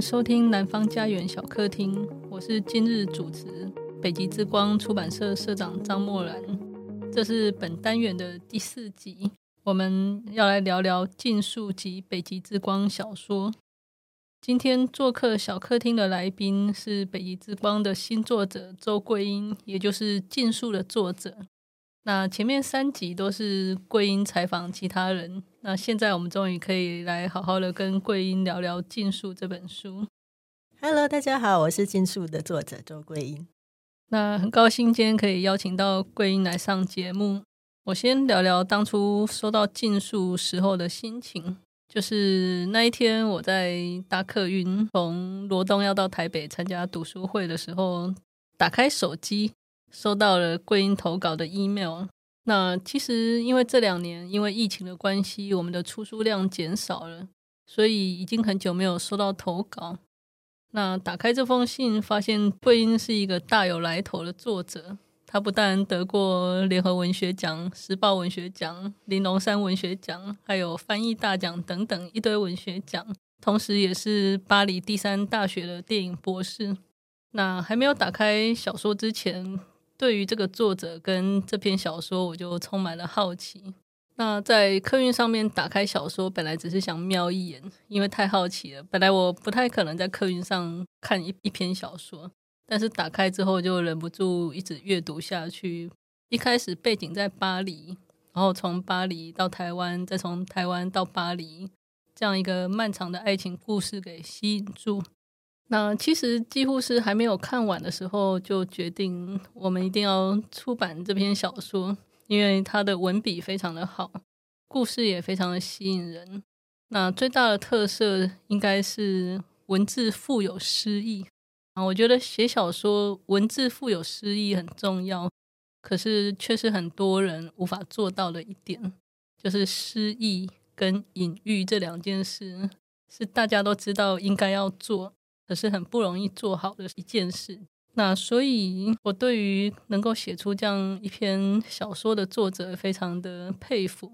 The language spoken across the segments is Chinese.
收听南方家园小客厅，我是今日主持北极之光出版社社长张默然。这是本单元的第四集，我们要来聊聊禁书及北极之光小说。今天做客小客厅的来宾是北极之光的新作者周桂英，也就是禁书的作者。那前面三集都是桂英采访其他人，那现在我们终于可以来好好的跟桂英聊聊《禁书》这本书。Hello，大家好，我是《禁书》的作者周桂英。那很高兴今天可以邀请到桂英来上节目。我先聊聊当初收到《禁书》时候的心情，就是那一天我在搭客运从罗东要到台北参加读书会的时候，打开手机。收到了桂英投稿的 email。那其实因为这两年因为疫情的关系，我们的出书量减少了，所以已经很久没有收到投稿。那打开这封信，发现桂英是一个大有来头的作者。他不但得过联合文学奖、时报文学奖、玲珑山文学奖，还有翻译大奖等等一堆文学奖，同时也是巴黎第三大学的电影博士。那还没有打开小说之前。对于这个作者跟这篇小说，我就充满了好奇。那在客运上面打开小说，本来只是想瞄一眼，因为太好奇了。本来我不太可能在客运上看一一篇小说，但是打开之后就忍不住一直阅读下去。一开始背景在巴黎，然后从巴黎到台湾，再从台湾到巴黎，这样一个漫长的爱情故事给吸引住。那其实几乎是还没有看完的时候，就决定我们一定要出版这篇小说，因为它的文笔非常的好，故事也非常的吸引人。那最大的特色应该是文字富有诗意啊，我觉得写小说文字富有诗意很重要，可是却是很多人无法做到的一点，就是诗意跟隐喻这两件事是大家都知道应该要做。可是很不容易做好的一件事。那所以，我对于能够写出这样一篇小说的作者非常的佩服。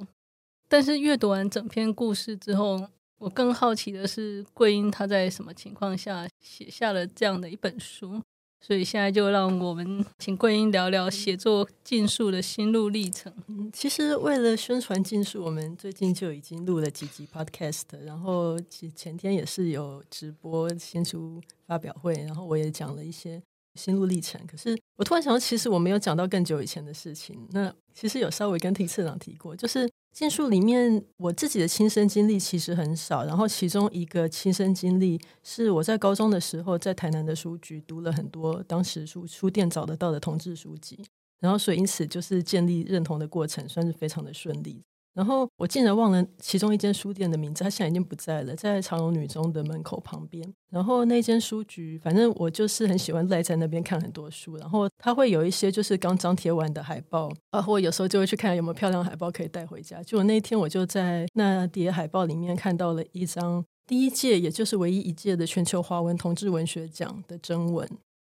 但是阅读完整篇故事之后，我更好奇的是，桂英她在什么情况下写下了这样的一本书？所以现在就让我们请桂英聊聊写作禁书的心路历程。嗯，其实为了宣传禁书，我们最近就已经录了几集 podcast，然后前前天也是有直播新书发表会，然后我也讲了一些心路历程。可是我突然想到，其实我没有讲到更久以前的事情。那其实有稍微跟听社长提过，就是。建树里面，我自己的亲身经历其实很少。然后，其中一个亲身经历是我在高中的时候，在台南的书局读了很多当时书书店找得到的同志书籍，然后所以因此就是建立认同的过程，算是非常的顺利。然后我竟然忘了其中一间书店的名字，它现在已经不在了，在长荣女中的门口旁边。然后那间书局，反正我就是很喜欢赖在那边看很多书。然后它会有一些就是刚张贴完的海报，然后我有时候就会去看有没有漂亮的海报可以带回家。就我那一天，我就在那叠海报里面看到了一张第一届，也就是唯一一届的全球华文同志文学奖的征文。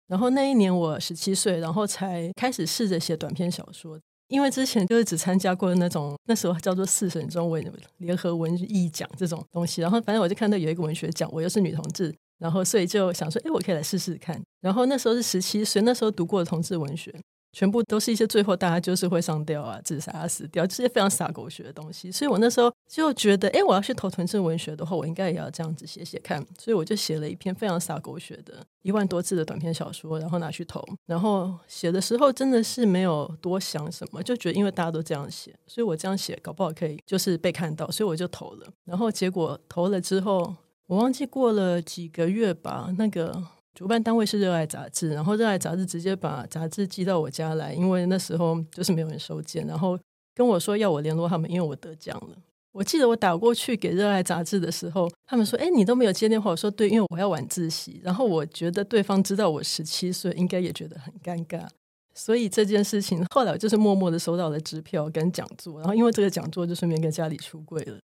然后那一年我十七岁，然后才开始试着写短篇小说。因为之前就是只参加过那种那时候叫做四省中文联合文艺奖这种东西，然后反正我就看到有一个文学奖，我又是女同志，然后所以就想说，哎，我可以来试试看。然后那时候是十七岁，那时候读过的同志文学。全部都是一些最后大家就是会上吊啊、自杀啊、死掉，这些非常傻狗血的东西。所以我那时候就觉得，哎，我要去投纯正文学的话，我应该也要这样子写写看。所以我就写了一篇非常傻狗血的一万多字的短篇小说，然后拿去投。然后写的时候真的是没有多想什么，就觉得因为大家都这样写，所以我这样写搞不好可以就是被看到，所以我就投了。然后结果投了之后，我忘记过了几个月吧，那个。主办单位是热爱杂志，然后热爱杂志直接把杂志寄到我家来，因为那时候就是没有人收件，然后跟我说要我联络他们，因为我得奖了。我记得我打过去给热爱杂志的时候，他们说：“哎，你都没有接电话。”我说：“对，因为我要晚自习。”然后我觉得对方知道我十七岁，应该也觉得很尴尬，所以这件事情后来就是默默的收到了支票跟讲座，然后因为这个讲座就顺便跟家里出柜了。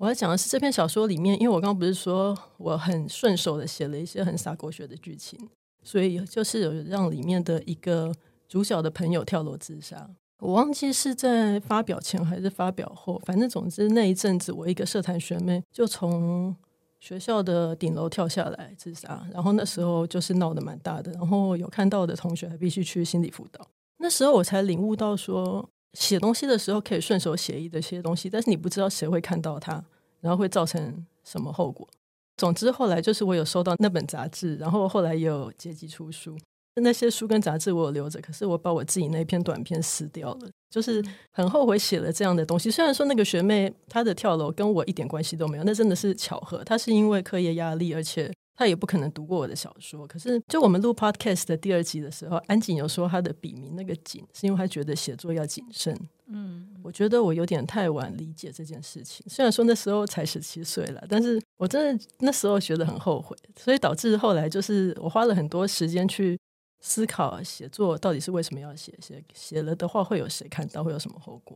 我要讲的是这篇小说里面，因为我刚刚不是说我很顺手的写了一些很洒狗血的剧情，所以就是有让里面的一个主角的朋友跳楼自杀。我忘记是在发表前还是发表后，反正总之那一阵子，我一个社团学妹就从学校的顶楼跳下来自杀，然后那时候就是闹得蛮大的，然后有看到的同学还必须去心理辅导。那时候我才领悟到说，写东西的时候可以顺手写一的些东西，但是你不知道谁会看到它，然后会造成什么后果。总之后来就是我有收到那本杂志，然后后来也有结集出书。那些书跟杂志我有留着，可是我把我自己那篇短片撕掉了，就是很后悔写了这样的东西。虽然说那个学妹她的跳楼跟我一点关系都没有，那真的是巧合。她是因为课业压力，而且她也不可能读过我的小说。可是就我们录 podcast 的第二集的时候，安井有说他的笔名那个“谨”是因为他觉得写作要谨慎。嗯，我觉得我有点太晚理解这件事情。虽然说那时候才十七岁了，但是我真的那时候觉得很后悔，所以导致后来就是我花了很多时间去。思考写作到底是为什么要写？写写了的话会有谁看到？会有什么后果？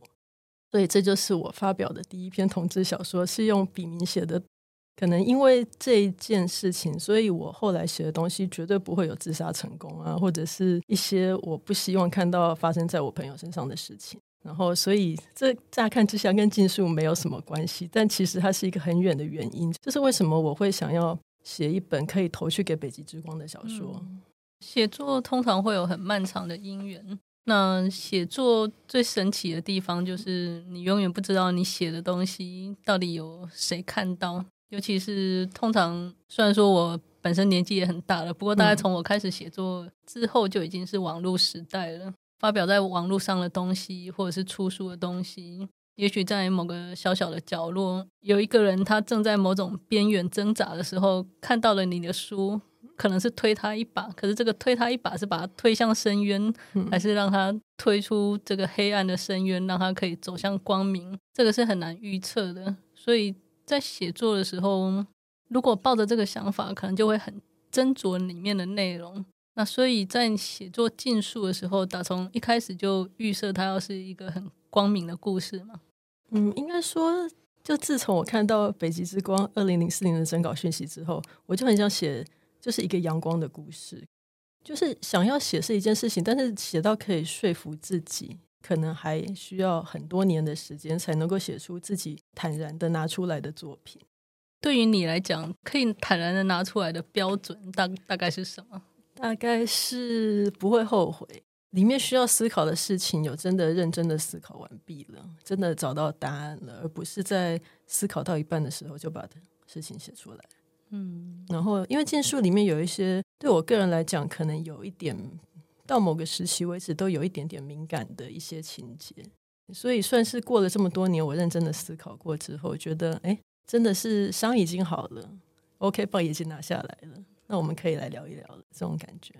所以这就是我发表的第一篇同志小说，是用笔名写的。可能因为这一件事情，所以我后来写的东西绝对不会有自杀成功啊，或者是一些我不希望看到发生在我朋友身上的事情。然后，所以这乍看之下跟禁术没有什么关系，但其实它是一个很远的原因。这是为什么我会想要写一本可以投去给北极之光的小说。嗯写作通常会有很漫长的因缘。那写作最神奇的地方就是你永远不知道你写的东西到底有谁看到。尤其是通常，虽然说我本身年纪也很大了，不过大概从我开始写作之后就已经是网络时代了。发表在网络上的东西，或者是出书的东西，也许在某个小小的角落，有一个人他正在某种边缘挣扎的时候，看到了你的书。可能是推他一把，可是这个推他一把是把他推向深渊，嗯、还是让他推出这个黑暗的深渊，让他可以走向光明？这个是很难预测的。所以在写作的时候，如果抱着这个想法，可能就会很斟酌里面的内容。那所以在写作禁术的时候，打从一开始就预设它要是一个很光明的故事嘛。嗯，应该说，就自从我看到《北极之光》二零零四年的征稿讯息之后，我就很想写。就是一个阳光的故事，就是想要写是一件事情，但是写到可以说服自己，可能还需要很多年的时间才能够写出自己坦然的拿出来的作品。对于你来讲，可以坦然的拿出来的标准大大概是什么？大概是不会后悔，里面需要思考的事情有真的认真的思考完毕了，真的找到答案了，而不是在思考到一半的时候就把事情写出来。嗯，然后因为剑术里面有一些对我个人来讲，可能有一点到某个时期为止都有一点点敏感的一些情节，所以算是过了这么多年，我认真的思考过之后，觉得哎，真的是伤已经好了，OK 棒已经拿下来了，那我们可以来聊一聊了，这种感觉。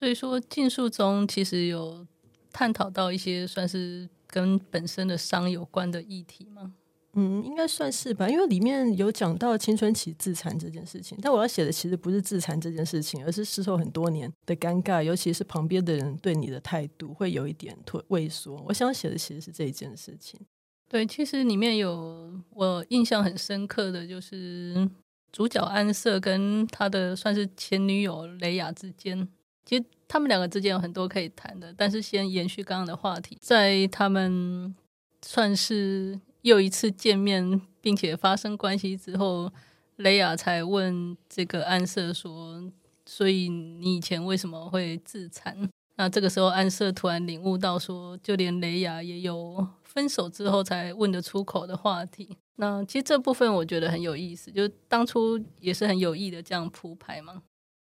所以说，禁书中其实有探讨到一些算是跟本身的伤有关的议题吗？嗯，应该算是吧，因为里面有讲到青春期自残这件事情。但我要写的其实不是自残这件事情，而是事后很多年的尴尬，尤其是旁边的人对你的态度会有一点退畏缩。我想写的其实是这一件事情。对，其实里面有我印象很深刻的就是主角安瑟跟他的算是前女友雷亚之间，其实他们两个之间有很多可以谈的。但是先延续刚刚的话题，在他们算是。又一次见面，并且发生关系之后，雷亚才问这个安瑟说：“所以你以前为什么会自残？”那这个时候，安瑟突然领悟到说，就连雷亚也有分手之后才问得出口的话题。那其实这部分我觉得很有意思，就当初也是很有意的这样铺排嘛。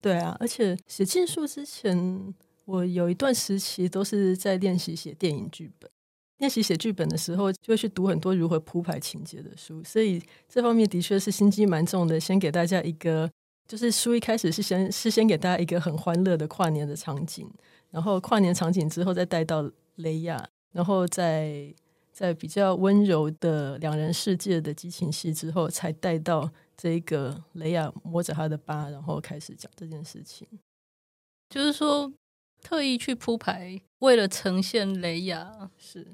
对啊，而且写禁书之前，我有一段时期都是在练习写电影剧本。练习写剧本的时候，就会去读很多如何铺排情节的书，所以这方面的确是心机蛮重的。先给大家一个，就是书一开始是先是先给大家一个很欢乐的跨年的场景，然后跨年场景之后再带到雷亚，然后在在比较温柔的两人世界的激情戏之后，才带到这个雷亚摸着他的疤，然后开始讲这件事情。就是说，特意去铺排，为了呈现雷亚是。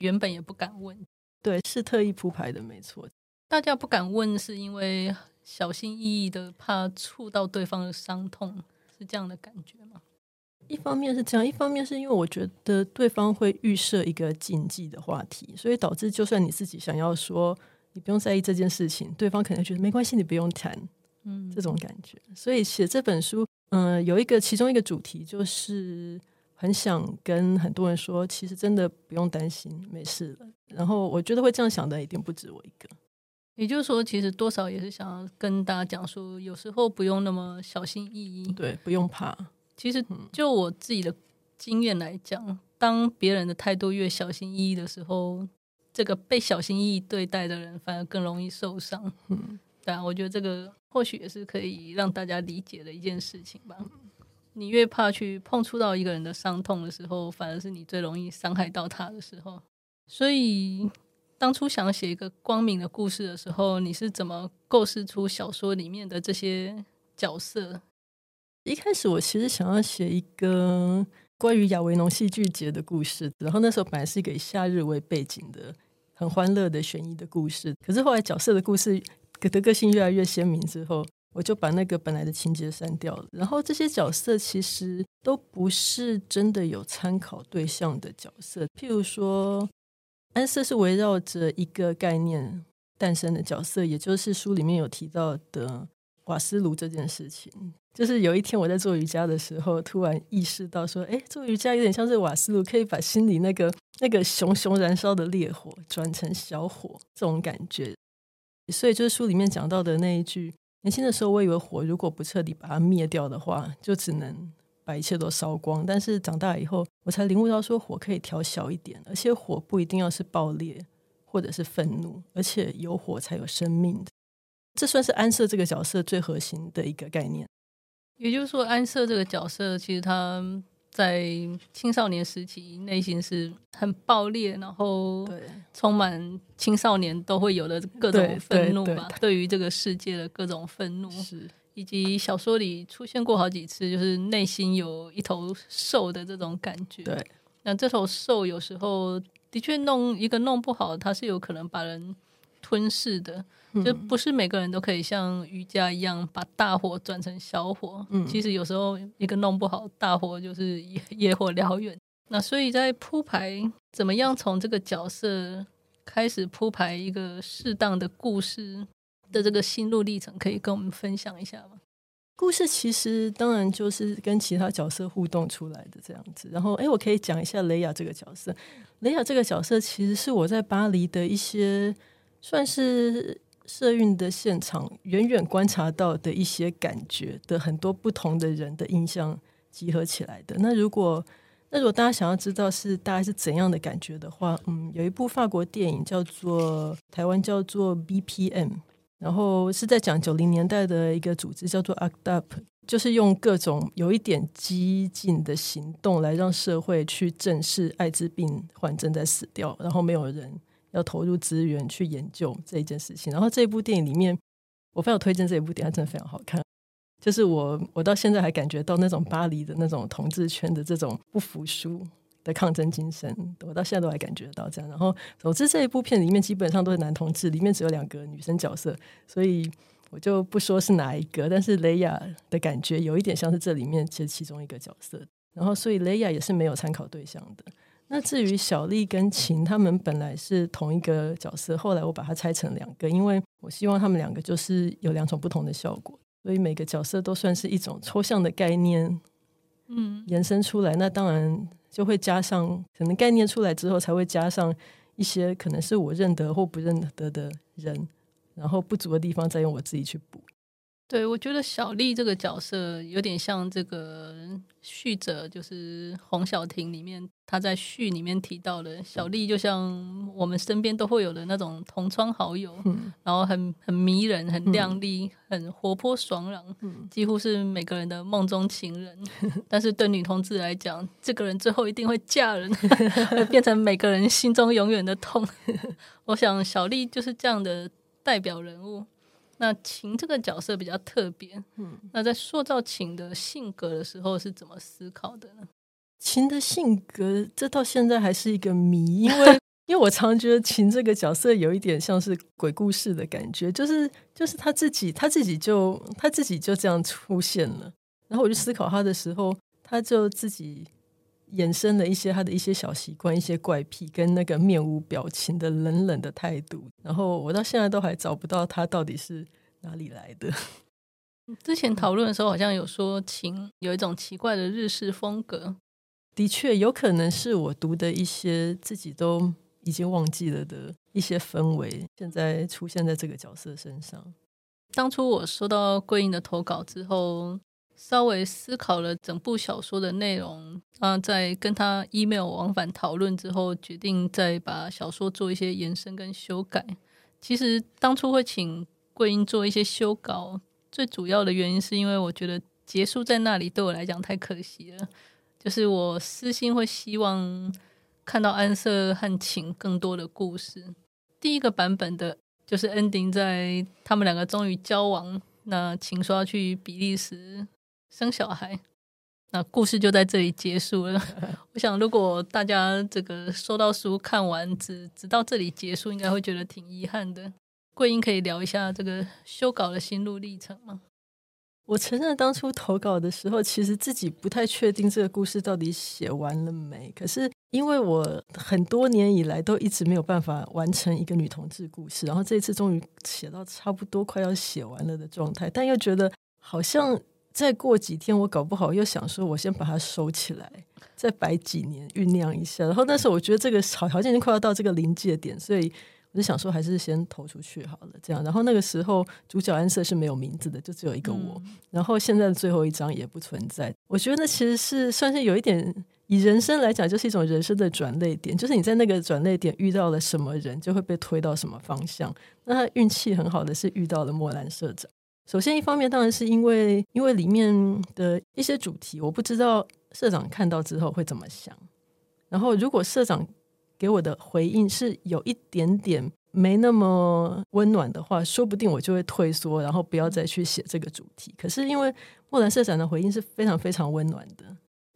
原本也不敢问，对，是特意铺排的，没错。大家不敢问，是因为小心翼翼的，怕触到对方的伤痛，是这样的感觉吗？一方面是这样，一方面是因为我觉得对方会预设一个禁忌的话题，所以导致就算你自己想要说你不用在意这件事情，对方可能觉得没关系，你不用谈，嗯，这种感觉。所以写这本书，嗯、呃，有一个其中一个主题就是很想跟很多人说，其实真的不用担心，没事了。然后我觉得会这样想的一定不止我一个。也就是说，其实多少也是想要跟大家讲说，有时候不用那么小心翼翼，对，不用怕。其实就我自己的经验来讲，当别人的态度越小心翼翼的时候，这个被小心翼翼对待的人反而更容易受伤。嗯，对啊，我觉得这个或许也是可以让大家理解的一件事情吧。你越怕去碰触到一个人的伤痛的时候，反而是你最容易伤害到他的时候。所以。当初想写一个光明的故事的时候，你是怎么构思出小说里面的这些角色？一开始我其实想要写一个关于亚维农戏剧节的故事，然后那时候本来是给夏日为背景的很欢乐的悬疑的故事，可是后来角色的故事的个性越来越鲜明之后，我就把那个本来的情节删掉了。然后这些角色其实都不是真的有参考对象的角色，譬如说。安瑟是围绕着一个概念诞生的角色，也就是书里面有提到的瓦斯炉这件事情。就是有一天我在做瑜伽的时候，突然意识到说：“哎，做瑜伽有点像是瓦斯炉，可以把心里那个那个熊熊燃烧的烈火转成小火，这种感觉。”所以就是书里面讲到的那一句：“年轻的时候，我以为火如果不彻底把它灭掉的话，就只能。”把一切都烧光，但是长大以后，我才领悟到说火可以调小一点，而且火不一定要是爆裂或者是愤怒，而且有火才有生命。这算是安瑟这个角色最核心的一个概念。也就是说，安瑟这个角色其实他在青少年时期内心是很爆裂，然后充满青少年都会有的各种愤怒吧，对于这个世界的各种愤怒是。以及小说里出现过好几次，就是内心有一头兽的这种感觉。对，那这头兽有时候的确弄一个弄不好，它是有可能把人吞噬的。嗯、就不是每个人都可以像瑜伽一样把大火转成小火。嗯，其实有时候一个弄不好，大火就是野 野火燎原。那所以在铺排怎么样从这个角色开始铺排一个适当的故事的这个心路历程，可以跟我们分享一下吗？故事其实当然就是跟其他角色互动出来的这样子。然后，哎，我可以讲一下雷亚这个角色。雷亚这个角色其实是我在巴黎的一些算是社运的现场远远观察到的一些感觉的很多不同的人的印象集合起来的。那如果那如果大家想要知道是大概是怎样的感觉的话，嗯，有一部法国电影叫做台湾叫做 BPM。然后是在讲九零年代的一个组织叫做 ACT UP，就是用各种有一点激进的行动来让社会去正视艾滋病患正在死掉，然后没有人要投入资源去研究这一件事情。然后这部电影里面，我非常推荐这一部电影，它真的非常好看。就是我我到现在还感觉到那种巴黎的那种同志圈的这种不服输。的抗争精神，我到现在都还感觉到这样。然后，总之这一部片里面基本上都是男同志，里面只有两个女生角色，所以我就不说是哪一个。但是雷亚的感觉有一点像是这里面其实其中一个角色。然后，所以雷亚也是没有参考对象的。那至于小丽跟琴，他们本来是同一个角色，后来我把它拆成两个，因为我希望他们两个就是有两种不同的效果，所以每个角色都算是一种抽象的概念，嗯，延伸出来。那当然。就会加上，可能概念出来之后，才会加上一些可能是我认得或不认得的人，然后不足的地方再用我自己去补。对，我觉得小丽这个角色有点像这个序者，就是洪小婷里面，她在序里面提到的小丽，就像我们身边都会有的那种同窗好友，嗯、然后很很迷人、很靓丽、嗯、很活泼爽朗，嗯、几乎是每个人的梦中情人。嗯、但是对女同志来讲，这个人最后一定会嫁人，会变成每个人心中永远的痛。我想小丽就是这样的代表人物。那秦这个角色比较特别，嗯，那在塑造秦的性格的时候是怎么思考的呢？秦的性格，这到现在还是一个谜，因为 因为我常觉得秦这个角色有一点像是鬼故事的感觉，就是就是他自己他自己就他自己就这样出现了，然后我就思考他的时候，他就自己衍生了一些他的一些小习惯、一些怪癖，跟那个面无表情的冷冷的态度。然后我到现在都还找不到他到底是哪里来的。之前讨论的时候，好像有说晴有一种奇怪的日式风格。的确，有可能是我读的一些自己都已经忘记了的一些氛围，现在出现在这个角色身上。当初我收到桂英的投稿之后，稍微思考了整部小说的内容，啊，在跟他 email 往返讨论之后，决定再把小说做一些延伸跟修改。其实当初会请桂英做一些修稿，最主要的原因是因为我觉得结束在那里对我来讲太可惜了。就是我私心会希望看到安瑟和晴更多的故事。第一个版本的就是 ending 在他们两个终于交往，那晴说要去比利时生小孩，那故事就在这里结束了。我想如果大家这个收到书看完只直到这里结束，应该会觉得挺遗憾的。桂英可以聊一下这个修稿的心路历程吗？我承认，当初投稿的时候，其实自己不太确定这个故事到底写完了没。可是，因为我很多年以来都一直没有办法完成一个女同志故事，然后这一次终于写到差不多快要写完了的状态，但又觉得好像再过几天，我搞不好又想说，我先把它收起来，再摆几年酝酿一下。然后那时候我觉得这个好条件已经快要到这个临界点，所以。我就想说，还是先投出去好了，这样。然后那个时候，主角安瑟是没有名字的，就只有一个我。嗯、然后现在的最后一张也不存在。我觉得那其实是算是有一点，以人生来讲，就是一种人生的转捩点。就是你在那个转捩点遇到了什么人，就会被推到什么方向。那他运气很好的是遇到了莫兰社长。首先，一方面当然是因为，因为里面的一些主题，我不知道社长看到之后会怎么想。然后，如果社长给我的回应是有一点点没那么温暖的话，说不定我就会退缩，然后不要再去写这个主题。可是因为莫兰社长的回应是非常非常温暖的，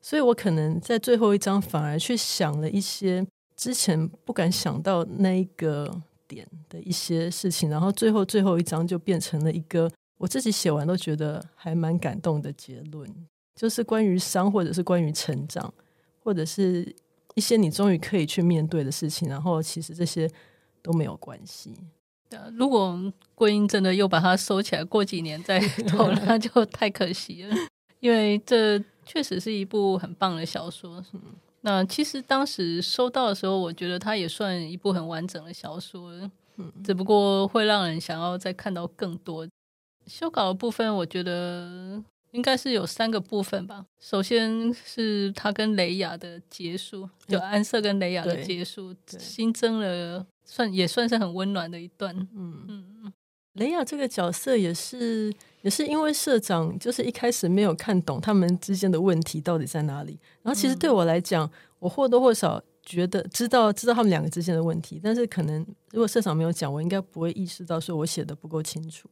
所以我可能在最后一章反而去想了一些之前不敢想到那一个点的一些事情，然后最后最后一章就变成了一个我自己写完都觉得还蛮感动的结论，就是关于伤，或者是关于成长，或者是。一些你终于可以去面对的事情，然后其实这些都没有关系。如果桂英真的又把它收起来，过几年再 投，那就太可惜了。因为这确实是一部很棒的小说。嗯那其实当时收到的时候，我觉得它也算一部很完整的小说，只不过会让人想要再看到更多修稿的部分。我觉得。应该是有三个部分吧。首先是他跟雷雅的结束，就安瑟跟雷雅的结束，新增了算也算是很温暖的一段。嗯嗯嗯，雷雅这个角色也是也是因为社长就是一开始没有看懂他们之间的问题到底在哪里，然后其实对我来讲，我或多或少觉得知道知道他们两个之间的问题，但是可能如果社长没有讲，我应该不会意识到说我写的不够清楚。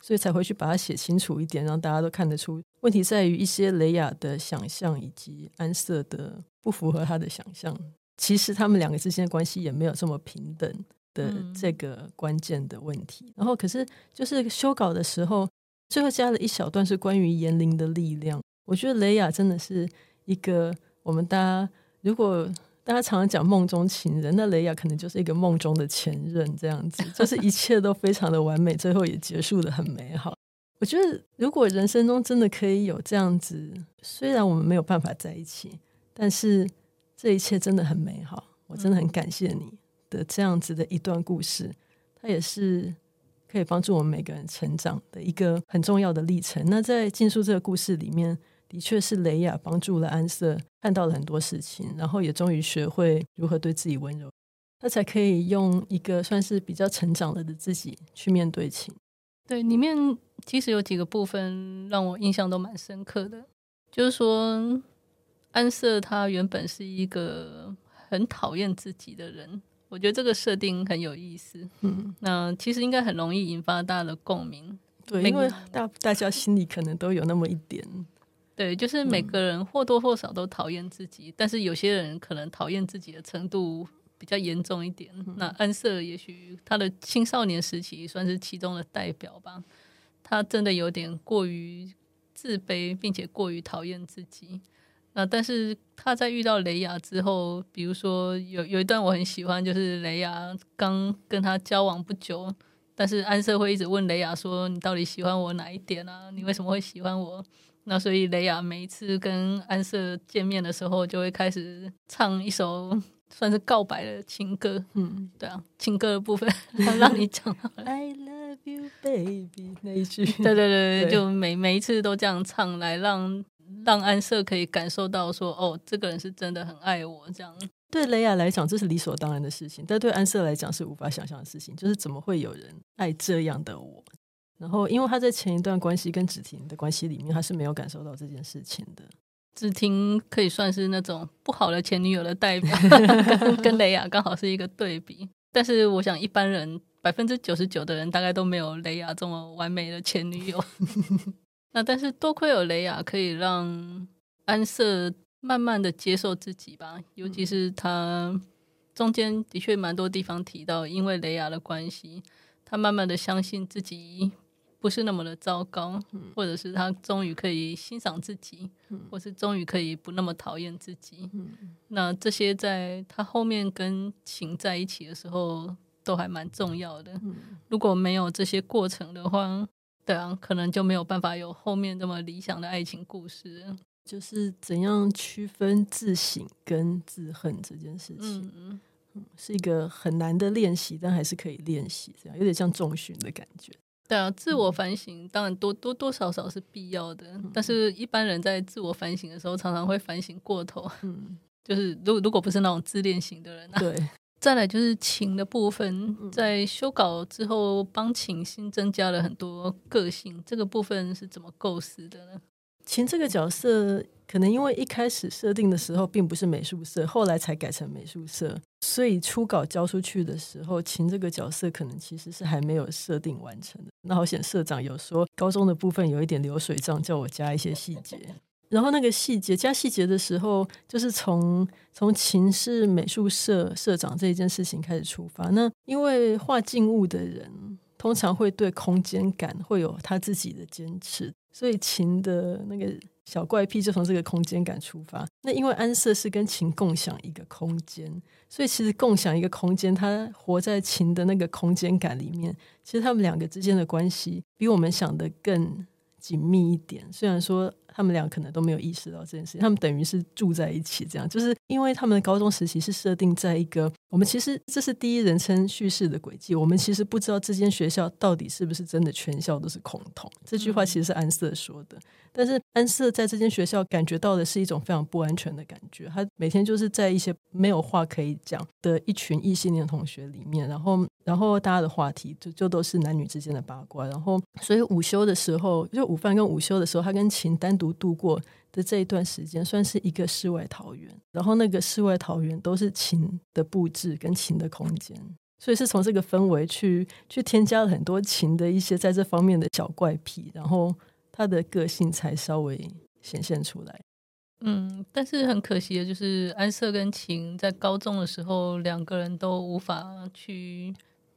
所以才会去把它写清楚一点，让大家都看得出。问题在于一些雷雅的想象以及安瑟的不符合他的想象。其实他们两个之间的关系也没有这么平等的这个关键的问题。然后，可是就是修稿的时候，最后加了一小段是关于言灵的力量。我觉得雷雅真的是一个我们大家如果。大家常常讲梦中情人，那雷亚可能就是一个梦中的前任，这样子，就是一切都非常的完美，最后也结束的很美好。我觉得，如果人生中真的可以有这样子，虽然我们没有办法在一起，但是这一切真的很美好。我真的很感谢你的这样子的一段故事，它也是可以帮助我们每个人成长的一个很重要的历程。那在进述这个故事里面。的确是雷亚帮助了安瑟，看到了很多事情，然后也终于学会如何对自己温柔，他才可以用一个算是比较成长了的自己去面对情。对，里面其实有几个部分让我印象都蛮深刻的，就是说安瑟他原本是一个很讨厌自己的人，我觉得这个设定很有意思。嗯，那其实应该很容易引发大家的共鸣。对，因为大大家心里可能都有那么一点。对，就是每个人或多或少都讨厌自己，嗯、但是有些人可能讨厌自己的程度比较严重一点。嗯、那安瑟也许他的青少年时期算是其中的代表吧，他真的有点过于自卑，并且过于讨厌自己。那但是他在遇到雷亚之后，比如说有有一段我很喜欢，就是雷亚刚跟他交往不久，但是安瑟会一直问雷亚说：“你到底喜欢我哪一点啊？你为什么会喜欢我？”那所以雷亚每一次跟安瑟见面的时候，就会开始唱一首算是告白的情歌。嗯，对啊，情歌的部分 让你讲。I love you, baby，那一句。对对对，对就每每一次都这样唱，来让让安瑟可以感受到说，哦，这个人是真的很爱我。这样对雷亚来讲，这是理所当然的事情，但对安瑟来讲是无法想象的事情。就是怎么会有人爱这样的我？然后，因为他在前一段关系跟芷婷的关系里面，他是没有感受到这件事情的。芷婷可以算是那种不好的前女友的代表，跟跟雷亚刚好是一个对比。但是，我想一般人百分之九十九的人大概都没有雷亚这么完美的前女友。那但是多亏有雷亚，可以让安瑟慢慢的接受自己吧。尤其是他中间的确蛮多地方提到，因为雷亚的关系，他慢慢的相信自己。不是那么的糟糕，或者是他终于可以欣赏自己，或是终于可以不那么讨厌自己。那这些在他后面跟情在一起的时候，都还蛮重要的。如果没有这些过程的话，对啊，可能就没有办法有后面这么理想的爱情故事。就是怎样区分自省跟自恨这件事情，嗯，是一个很难的练习，但还是可以练习，这样有点像重训的感觉。对啊，自我反省当然多多多少少是必要的，嗯、但是一般人在自我反省的时候，常常会反省过头。嗯，就是如如果不是那种自恋型的人，啊，对。再来就是情的部分，在修稿之后，帮情新增加了很多个性，这个部分是怎么构思的呢？晴这个角色，可能因为一开始设定的时候并不是美术社，后来才改成美术社，所以初稿交出去的时候，晴这个角色可能其实是还没有设定完成的。那好险，社长有说高中的部分有一点流水账，叫我加一些细节。然后那个细节加细节的时候，就是从从晴是美术社社长这一件事情开始出发。那因为画静物的人通常会对空间感会有他自己的坚持。所以琴的那个小怪癖就从这个空间感出发。那因为安瑟是跟琴共享一个空间，所以其实共享一个空间，他活在琴的那个空间感里面。其实他们两个之间的关系比我们想的更紧密一点。虽然说。他们俩可能都没有意识到这件事情，他们等于是住在一起，这样就是因为他们的高中时期是设定在一个，我们其实这是第一人称叙事的轨迹，我们其实不知道这间学校到底是不是真的全校都是恐同。这句话其实是安瑟说的，但是安瑟在这间学校感觉到的是一种非常不安全的感觉，他每天就是在一些没有话可以讲的一群异性恋同学里面，然后然后大家的话题就就都是男女之间的八卦，然后所以午休的时候，就午饭跟午休的时候，他跟琴单独。度过的这一段时间，算是一个世外桃源。然后那个世外桃源都是晴的布置跟晴的空间，所以是从这个氛围去去添加了很多晴的一些在这方面的小怪癖，然后他的个性才稍微显现出来。嗯，但是很可惜的就是安瑟跟琴在高中的时候，两个人都无法去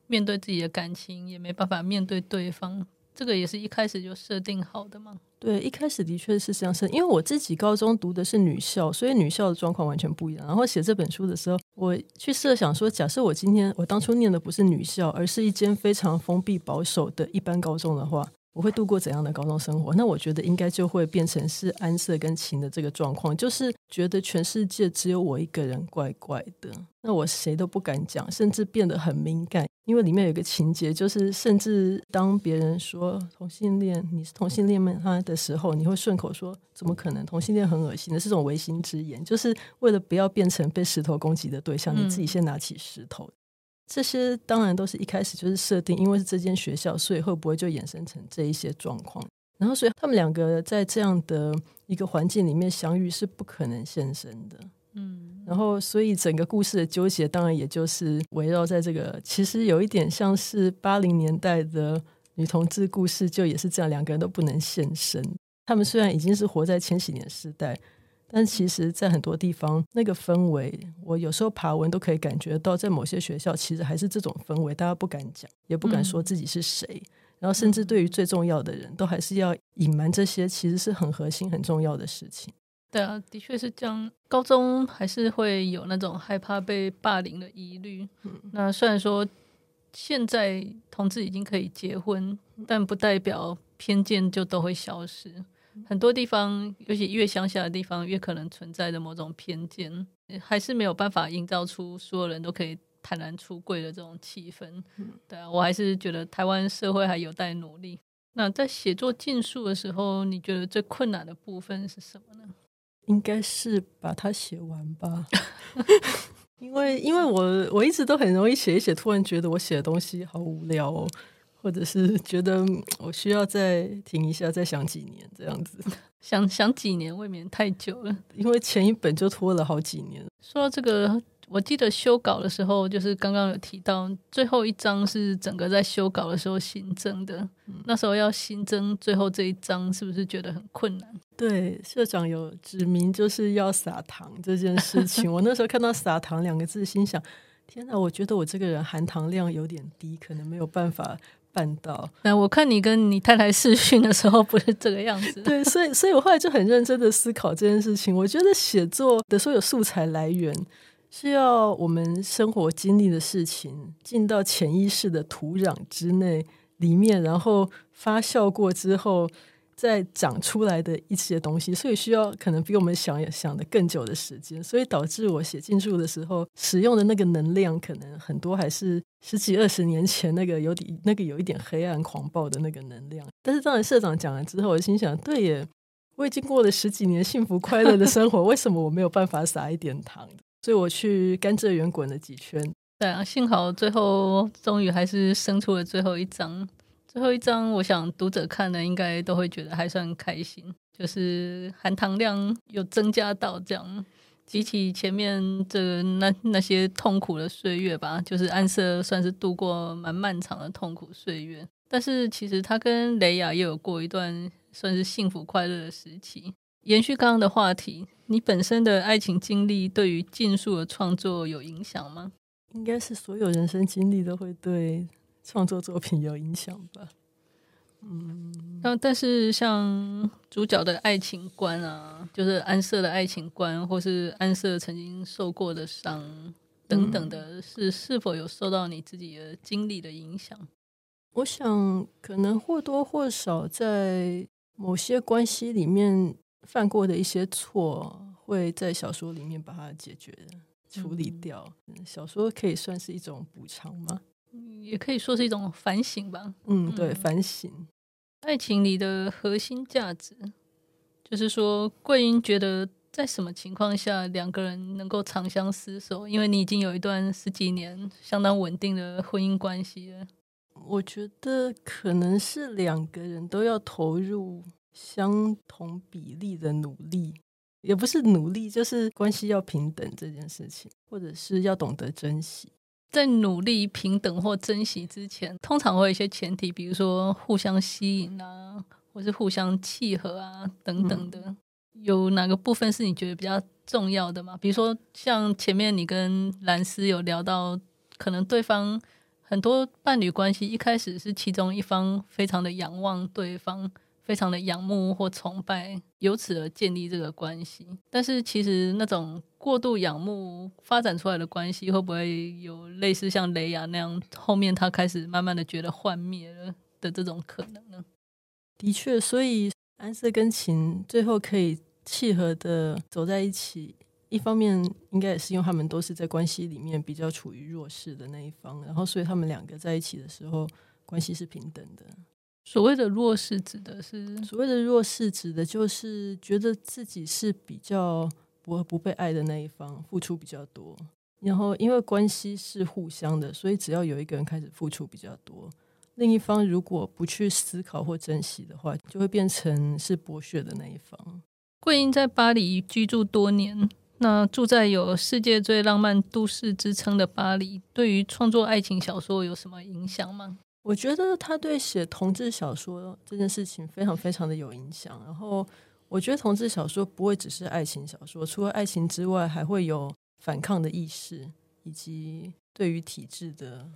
面对自己的感情，也没办法面对对方。这个也是一开始就设定好的吗？对，一开始的确是这样设，因为我自己高中读的是女校，所以女校的状况完全不一样。然后写这本书的时候，我去设想说，假设我今天我当初念的不是女校，而是一间非常封闭保守的一般高中的话。我会度过怎样的高中生活？那我觉得应该就会变成是安色跟晴的这个状况，就是觉得全世界只有我一个人怪怪的，那我谁都不敢讲，甚至变得很敏感。因为里面有一个情节，就是甚至当别人说同性恋，你是同性恋吗？他的时候，你会顺口说怎么可能？同性恋很恶心的，是这种违心之言，就是为了不要变成被石头攻击的对象，你自己先拿起石头。嗯这些当然都是一开始就是设定，因为是这间学校，所以会不会就衍生成这一些状况？然后，所以他们两个在这样的一个环境里面相遇是不可能现身的。嗯，然后，所以整个故事的纠结，当然也就是围绕在这个，其实有一点像是八零年代的女同志故事，就也是这样，两个人都不能现身。他们虽然已经是活在千禧年时代。但其实，在很多地方，那个氛围，我有时候爬文都可以感觉到，在某些学校，其实还是这种氛围，大家不敢讲，也不敢说自己是谁，嗯、然后甚至对于最重要的人都还是要隐瞒这些，其实是很核心、很重要的事情。对啊，的确是这样。高中还是会有那种害怕被霸凌的疑虑。嗯、那虽然说现在同志已经可以结婚，但不代表偏见就都会消失。很多地方，尤其越乡下的地方，越可能存在着某种偏见，还是没有办法营造出所有人都可以坦然出柜的这种气氛。嗯、对啊，我还是觉得台湾社会还有待努力。那在写作禁书的时候，你觉得最困难的部分是什么呢？应该是把它写完吧，因为因为我我一直都很容易写一写，突然觉得我写的东西好无聊哦，或者是觉得我需要再停一下，再想几年这样子。想想几年未免太久了，因为前一本就拖了好几年。说到这个。我记得修稿的时候，就是刚刚有提到最后一章是整个在修稿的时候新增的。嗯、那时候要新增最后这一章，是不是觉得很困难？对，社长有指明就是要撒糖这件事 情。我那时候看到“撒糖”两个字，心想：天哪！我觉得我这个人含糖量有点低，可能没有办法办到。那我看你跟你太太试训的时候不是这个样子。对，所以所以我后来就很认真的思考这件事情。我觉得写作的所有素材来源。是要我们生活经历的事情进到潜意识的土壤之内里面，然后发酵过之后再长出来的一些东西，所以需要可能比我们想想的更久的时间，所以导致我写禁书的时候使用的那个能量，可能很多还是十几二十年前那个有点那个有一点黑暗狂暴的那个能量。但是当然社长讲了之后，我心想，对耶，我已经过了十几年幸福快乐的生活，为什么我没有办法撒一点糖？所以我去甘蔗园滚了几圈，对啊，幸好最后终于还是生出了最后一张。最后一张，我想读者看了应该都会觉得还算开心，就是含糖量有增加到这样，比起前面这那那些痛苦的岁月吧，就是安瑟算是度过蛮漫长的痛苦岁月。但是其实他跟雷亚也有过一段算是幸福快乐的时期。延续刚刚的话题。你本身的爱情经历对于禁术的创作有影响吗？应该是所有人生经历都会对创作作品有影响吧。嗯，但但是像主角的爱情观啊，就是安瑟的爱情观，或是安瑟曾经受过的伤等等的，是是否有受到你自己的经历的影响？我想可能或多或少在某些关系里面。犯过的一些错，会在小说里面把它解决、处理掉。嗯、小说可以算是一种补偿吗？也可以说是一种反省吧。嗯，对，反省。爱情里的核心价值，就是说，桂英觉得在什么情况下两个人能够长相厮守？因为你已经有一段十几年相当稳定的婚姻关系了。我觉得可能是两个人都要投入。相同比例的努力，也不是努力，就是关系要平等这件事情，或者是要懂得珍惜。在努力平等或珍惜之前，通常会有一些前提，比如说互相吸引啊，或是互相契合啊等等的。嗯、有哪个部分是你觉得比较重要的吗？比如说像前面你跟兰斯有聊到，可能对方很多伴侣关系一开始是其中一方非常的仰望对方。非常的仰慕或崇拜，由此而建立这个关系。但是，其实那种过度仰慕发展出来的关系，会不会有类似像雷亚那样，后面他开始慢慢的觉得幻灭了的这种可能呢？的确，所以安瑟跟琴最后可以契合的走在一起，一方面应该也是因为他们都是在关系里面比较处于弱势的那一方，然后所以他们两个在一起的时候，关系是平等的。所谓的弱势指的是，所谓的弱势指的就是觉得自己是比较不不被爱的那一方，付出比较多。然后因为关系是互相的，所以只要有一个人开始付出比较多，另一方如果不去思考或珍惜的话，就会变成是剥削的那一方。桂英在巴黎居住多年，那住在有世界最浪漫都市之称的巴黎，对于创作爱情小说有什么影响吗？我觉得他对写同志小说这件事情非常非常的有影响。然后，我觉得同志小说不会只是爱情小说，除了爱情之外，还会有反抗的意识，以及对于体制的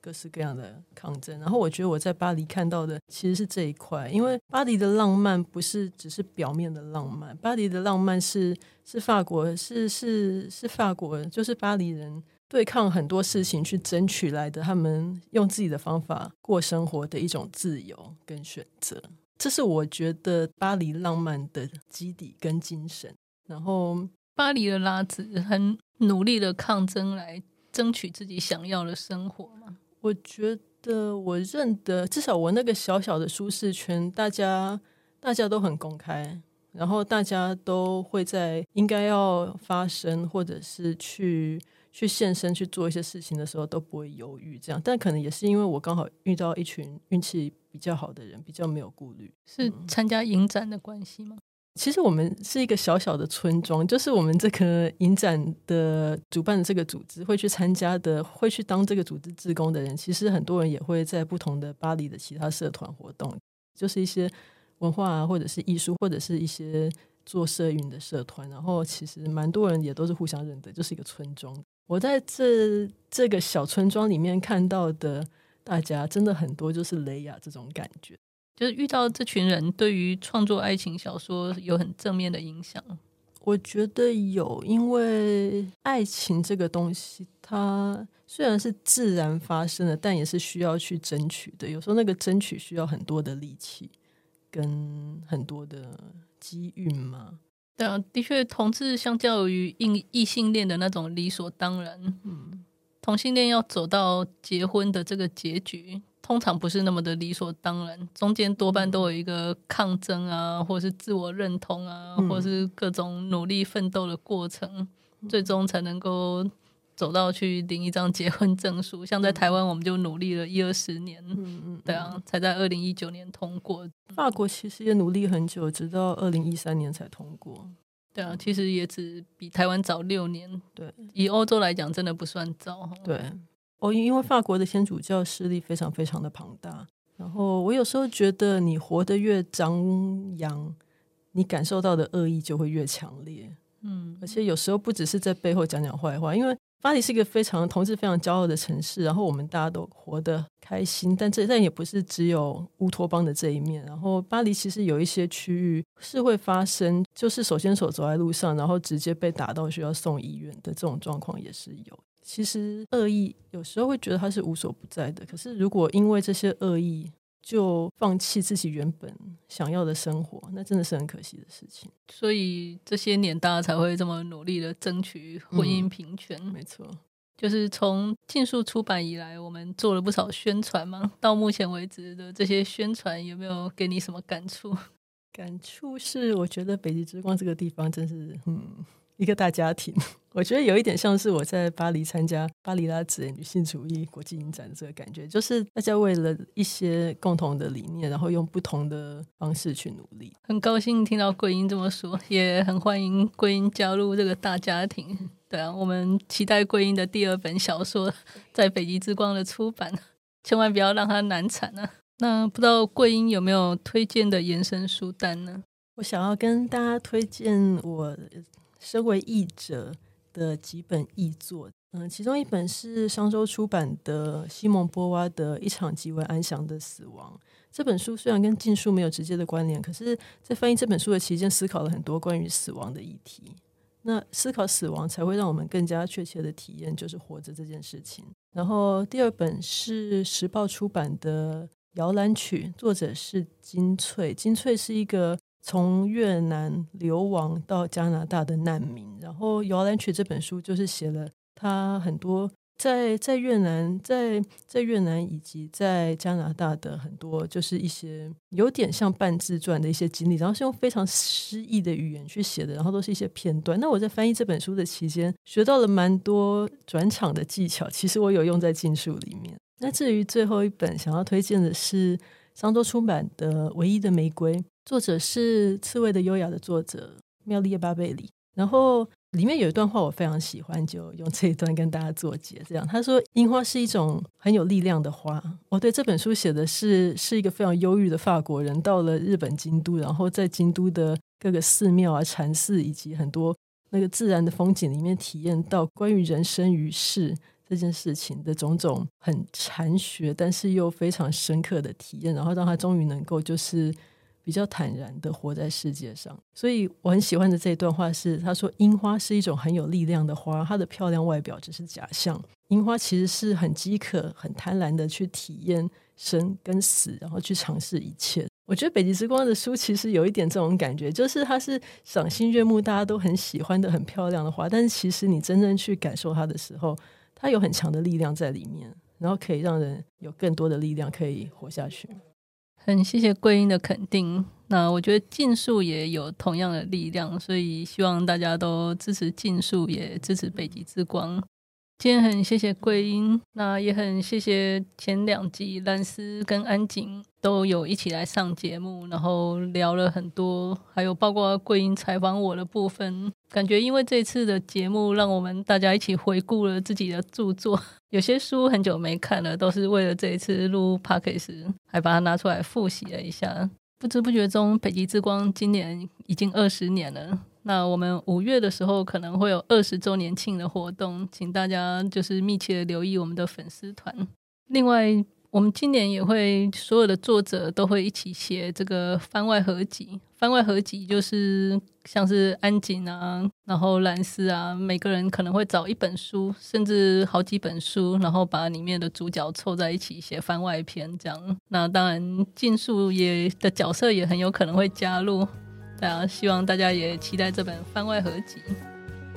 各式各样的抗争。然后我觉得我在巴黎看到的其实是这一块，因为巴黎的浪漫不是只是表面的浪漫，巴黎的浪漫是是法国，是是是法国，就是巴黎人对抗很多事情去争取来的，他们用自己的方法过生活的一种自由跟选择。这是我觉得巴黎浪漫的基底跟精神。然后，巴黎的拉子很努力的抗争来争取自己想要的生活嘛。我觉得我认得，至少我那个小小的舒适圈，大家大家都很公开，然后大家都会在应该要发声或者是去去献身去做一些事情的时候都不会犹豫。这样，但可能也是因为我刚好遇到一群运气比较好的人，比较没有顾虑。是参加影展的关系吗？其实我们是一个小小的村庄，就是我们这个影展的主办的这个组织会去参加的，会去当这个组织志工的人，其实很多人也会在不同的巴黎的其他社团活动，就是一些文化啊，或者是艺术，或者是一些做社运的社团。然后其实蛮多人也都是互相认得，就是一个村庄。我在这这个小村庄里面看到的大家，真的很多就是雷亚这种感觉。就是遇到这群人，对于创作爱情小说有很正面的影响。我觉得有，因为爱情这个东西，它虽然是自然发生的，但也是需要去争取的。有时候那个争取需要很多的力气，跟很多的机遇嘛。对啊，的确，同志相较于异异性恋的那种理所当然，嗯，同性恋要走到结婚的这个结局。通常不是那么的理所当然，中间多半都有一个抗争啊，或是自我认同啊，或是各种努力奋斗的过程，嗯、最终才能够走到去领一张结婚证书。像在台湾，我们就努力了一二十年，嗯嗯，对啊，才在二零一九年通过。法国其实也努力很久，直到二零一三年才通过。对啊，其实也只比台湾早六年。对，以欧洲来讲，真的不算早。对。哦，因为法国的天主教势力非常非常的庞大，然后我有时候觉得，你活得越张扬，你感受到的恶意就会越强烈。嗯，而且有时候不只是在背后讲讲坏话，因为巴黎是一个非常同志、非常骄傲的城市，然后我们大家都活得开心，但这但也不是只有乌托邦的这一面。然后巴黎其实有一些区域是会发生，就是手牵手走在路上，然后直接被打到需要送医院的这种状况也是有。其实恶意有时候会觉得它是无所不在的，可是如果因为这些恶意就放弃自己原本想要的生活，那真的是很可惜的事情。所以这些年大家才会这么努力的争取婚姻平权。嗯，没错，就是从禁书出版以来，我们做了不少宣传嘛。到目前为止的这些宣传，有没有给你什么感触？感触是，我觉得北极之光这个地方真是，嗯。一个大家庭，我觉得有一点像是我在巴黎参加巴黎拉子女性主义国际影展的这个感觉，就是大家为了一些共同的理念，然后用不同的方式去努力。很高兴听到桂英这么说，也很欢迎桂英加入这个大家庭。对啊，我们期待桂英的第二本小说在北极之光的出版，千万不要让它难产啊！那不知道桂英有没有推荐的延伸书单呢？我想要跟大家推荐我。身为译者的几本译作，嗯，其中一本是商周出版的西蒙波娃的《一场极为安详的死亡》。这本书虽然跟禁书没有直接的关联，可是，在翻译这本书的期间，思考了很多关于死亡的议题。那思考死亡，才会让我们更加确切的体验，就是活着这件事情。然后，第二本是时报出版的《摇篮曲》，作者是金翠。金翠是一个。从越南流亡到加拿大的难民，然后《摇篮曲》这本书就是写了他很多在在越南、在在越南以及在加拿大的很多，就是一些有点像半自传的一些经历，然后是用非常诗意的语言去写的，然后都是一些片段。那我在翻译这本书的期间，学到了蛮多转场的技巧，其实我有用在禁书里面。那至于最后一本想要推荐的是商周出版的《唯一的玫瑰》。作者是《刺猬的优雅》的作者妙丽叶巴贝里，然后里面有一段话我非常喜欢，就用这一段跟大家做结。这样他说：“樱花是一种很有力量的花。”哦，对，这本书写的是是一个非常忧郁的法国人到了日本京都，然后在京都的各个寺庙啊、禅寺以及很多那个自然的风景里面，体验到关于人生于世这件事情的种种很禅学，但是又非常深刻的体验，然后让他终于能够就是比较坦然的活在世界上。所以我很喜欢的这一段话是，他说：“樱花是一种很有力量的花，它的漂亮外表只是假象。樱花其实是很饥渴、很贪婪的去体验生跟死，然后去尝试一切。”我觉得《北极之光》的书其实有一点这种感觉，就是它是赏心悦目、大家都很喜欢的、很漂亮的花，但是其实你真正去感受它的时候，它有很强的力量在里面，然后可以让人有更多的力量可以活下去。很谢谢桂英的肯定。那我觉得禁树也有同样的力量，所以希望大家都支持禁树，也支持北极之光。今天很谢谢桂英，那也很谢谢前两集兰斯跟安景都有一起来上节目，然后聊了很多，还有包括桂英采访我的部分，感觉因为这次的节目，让我们大家一起回顾了自己的著作，有些书很久没看了，都是为了这一次录 Podcast，还把它拿出来复习了一下，不知不觉中，北极之光今年已经二十年了。那我们五月的时候可能会有二十周年庆的活动，请大家就是密切留意我们的粉丝团。另外，我们今年也会所有的作者都会一起写这个番外合集。番外合集就是像是安井啊，然后兰斯啊，每个人可能会找一本书，甚至好几本书，然后把里面的主角凑在一起写番外篇这样。那当然，禁术也的角色也很有可能会加入。大家希望大家也期待这本番外合集。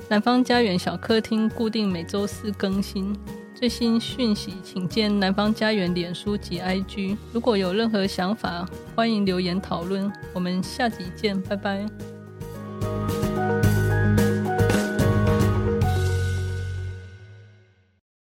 南方家园小客厅固定每周四更新最新讯息，请见南方家园脸书及 IG。如果有任何想法，欢迎留言讨论。我们下集见，拜拜。